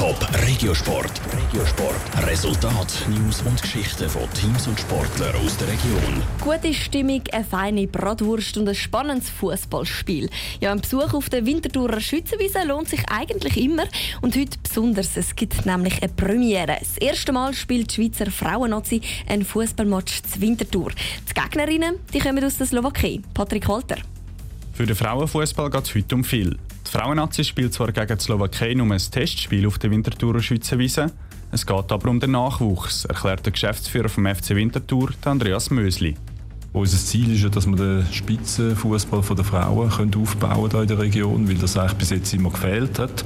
Top Regiosport. Regiosport. Resultat, News und Geschichten von Teams und Sportlern aus der Region. Gute Stimmung, eine feine Bratwurst und ein spannendes Fußballspiel. Ja, ein Besuch auf der Winterthurer Schützenwiese lohnt sich eigentlich immer und heute besonders. Es gibt nämlich eine Premiere. Das erste Mal spielt die Schweizer Frauennazi ein Fußballmatch zu Winterthur. Die Gegnerinnen die kommen aus der Slowakei. Patrick Walter. Für den Frauenfußball geht es heute um viel. Die Frauennazi spielt zwar gegen die Slowakei nur ein Testspiel auf der Winterthurer Schützenwiese, es geht aber um den Nachwuchs, erklärt der Geschäftsführer vom FC Winterthur, Andreas Mösli. Unser Ziel ist ja, dass wir den Spitzenfußball der Frauen können aufbauen können in der Region, weil das eigentlich bis jetzt immer gefehlt hat.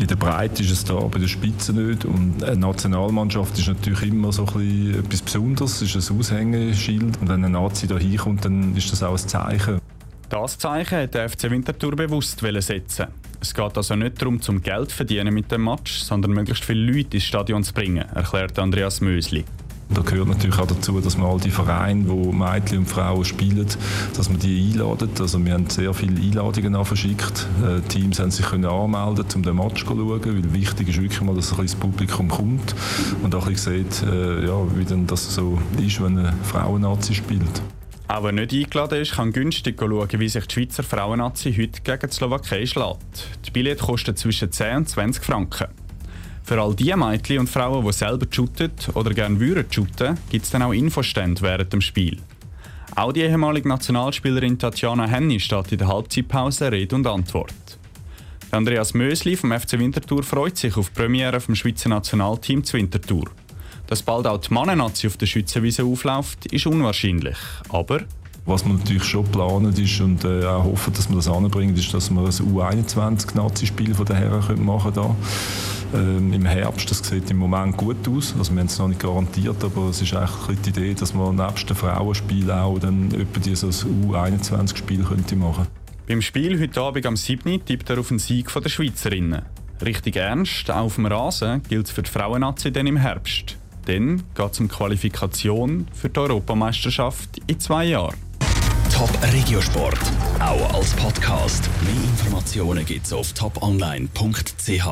In der Breite ist es da, bei der Spitze nicht. Und eine Nationalmannschaft ist natürlich immer so ein etwas Besonderes, ist ein Aushängeschild. Und wenn ein Nazi da hinkommt, dann ist das auch ein Zeichen. Das Zeichen hat der FC Winterthur bewusst setzen. Es geht also nicht darum, zum Geld zu verdienen mit dem Match, sondern möglichst viele Leute ins Stadion zu bringen, erklärt Andreas Mösli. Da gehört natürlich auch dazu, dass man all die Vereine, wo Mädchen und Frauen spielen, dass man die einladen. Also wir haben sehr viele Einladungen verschickt. Äh, Teams haben sich können anmelden, um den Match zu schauen, weil wichtig ist wirklich mal, dass ein das Publikum kommt und auch ein bisschen sieht, äh, ja, wie denn das so ist, wenn eine Frauennazi spielt. Auch wer nicht eingeladen ist, kann günstig schauen, wie sich die Schweizer Frauennazi heute gegen die Slowakei schlägt. Die Billett kosten zwischen 10 und 20 Franken. Für all die Mädchen und Frauen, die selber shooten oder gerne würden shooten, gibt es dann auch Infostände während dem Spiel. Auch die ehemalige Nationalspielerin Tatjana Henny steht in der Halbzeitpause Rede und Antwort. Andreas Mösli vom FC Winterthur freut sich auf die Premiere vom Schweizer Nationalteam zu Winterthur. Dass bald auch die Mannennazi auf der Schützenwiese aufläuft, ist unwahrscheinlich. Aber was wir natürlich schon planen ist und äh, auch hoffen, dass wir das anbringen, ist, dass wir ein U21-Nazi-Spiel von den Herren machen können. Ähm, Im Herbst, das sieht im Moment gut aus. Also wir haben es noch nicht garantiert, aber es ist eigentlich die Idee, dass man nebst den Frauenspielen auch dann etwa dieses U21-Spiel könnte machen Beim Spiel heute Abend am 7. tippt er auf den Sieg der Schweizerinnen. Richtig ernst, auch auf dem Rasen, gilt es für die Frauennazi dann im Herbst. Dann geht es um Qualifikation für die Europameisterschaft in zwei Jahren. Top Regiosport, auch als Podcast. Mehr Informationen gibt es auf toponline.ch.